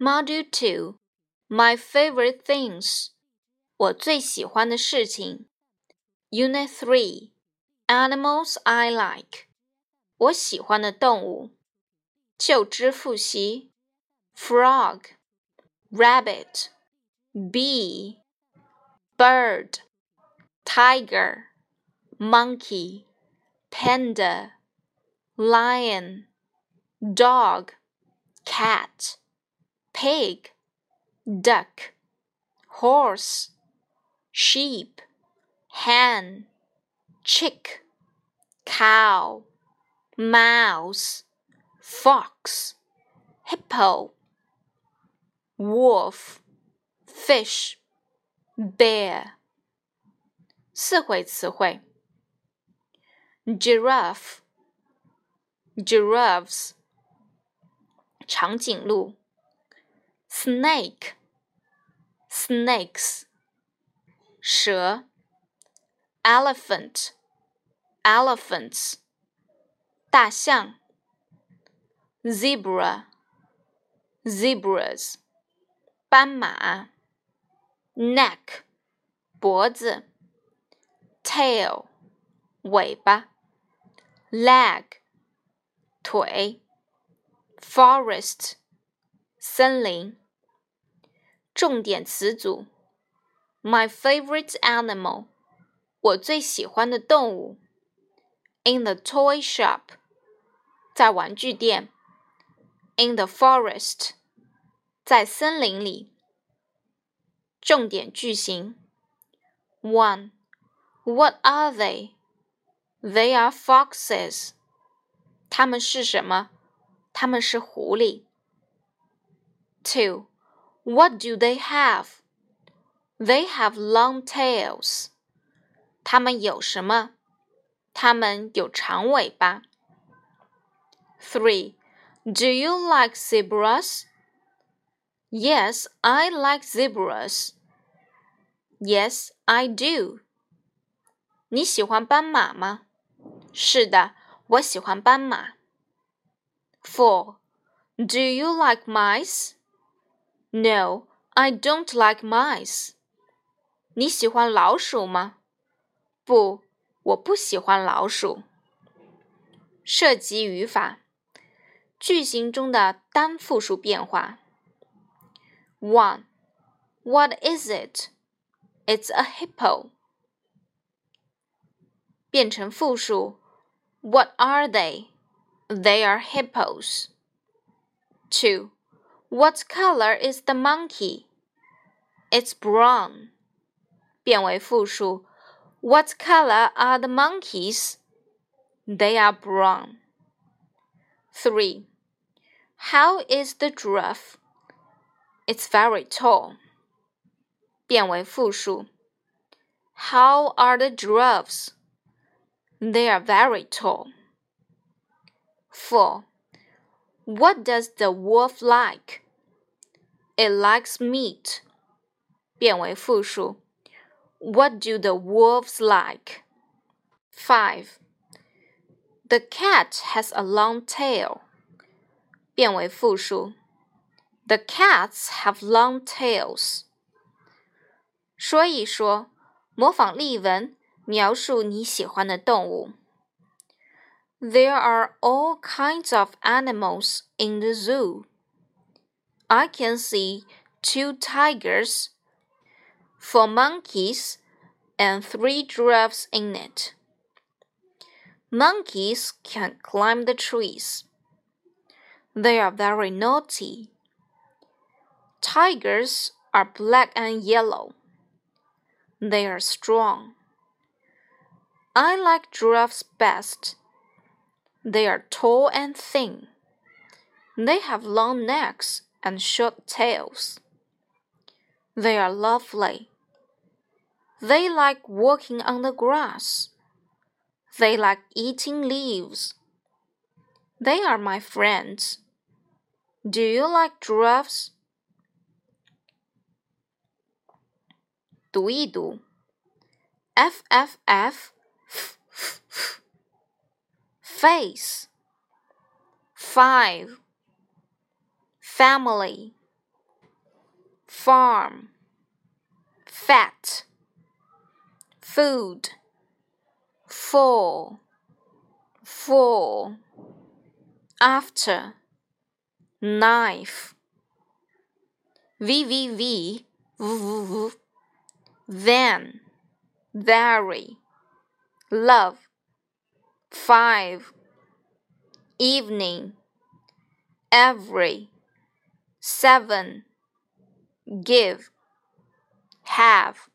Module Two, My favorite things，我最喜欢的事情。Unit Three, Animals I like，我喜欢的动物。就知复习：frog, rabbit, bee, bird, tiger, monkey, panda, lion, dog, cat pig, duck, horse, sheep, hen, chick, cow, mouse, fox, hippo, wolf, fish, bear. 四回词汇：giraffe、giraffes、长颈鹿。 snake, snakes, 蛇 elephant, elephants, 大象 zebra, zebras, 斑马 neck, 脖子 tail, 尾巴 leg, 腿 forest, 森林 重点词组：my favorite animal，我最喜欢的动物；in the toy shop，在玩具店；in the forest，在森林里。重点句型：one What are they? They are foxes. 它们是什么？它们是狐狸。Two what do they have? They have long tails. 它们有什么？它们有长尾巴。Three. Do you like zebras? Yes, I like zebras. Yes, I do. 你喜欢斑马吗？是的，我喜欢斑马。Four. Do you like mice? No, I don't like mice. 你喜欢老鼠吗？不，我不喜欢老鼠。涉及语法，句型中的单复数变化。One, what is it? It's a hippo. 变成复数，What are they? They are hippos. Two. What color is the monkey? It's brown. 变为复数。What color are the monkeys? They are brown. 3. How is the giraffe? It's very tall. 变为复数。How are the giraffes? They are very tall. 4. What does the wolf like? It likes meat. 变为复数。What do the wolves like? Five. The cat has a long tail. 变为复数。The cats have long tails. 说一说，模仿例文，描述你喜欢的动物。there are all kinds of animals in the zoo. I can see two tigers, four monkeys, and three giraffes in it. Monkeys can climb the trees. They are very naughty. Tigers are black and yellow. They are strong. I like giraffes best they are tall and thin. They have long necks and short tails. They are lovely. They like walking on the grass. They like eating leaves. They are my friends. Do you like giraffes? 读一读，f f f face five family farm, fat, food, full, full, after, knife, vvv, vvv, then, very, love, five, evening, every, seven give, have.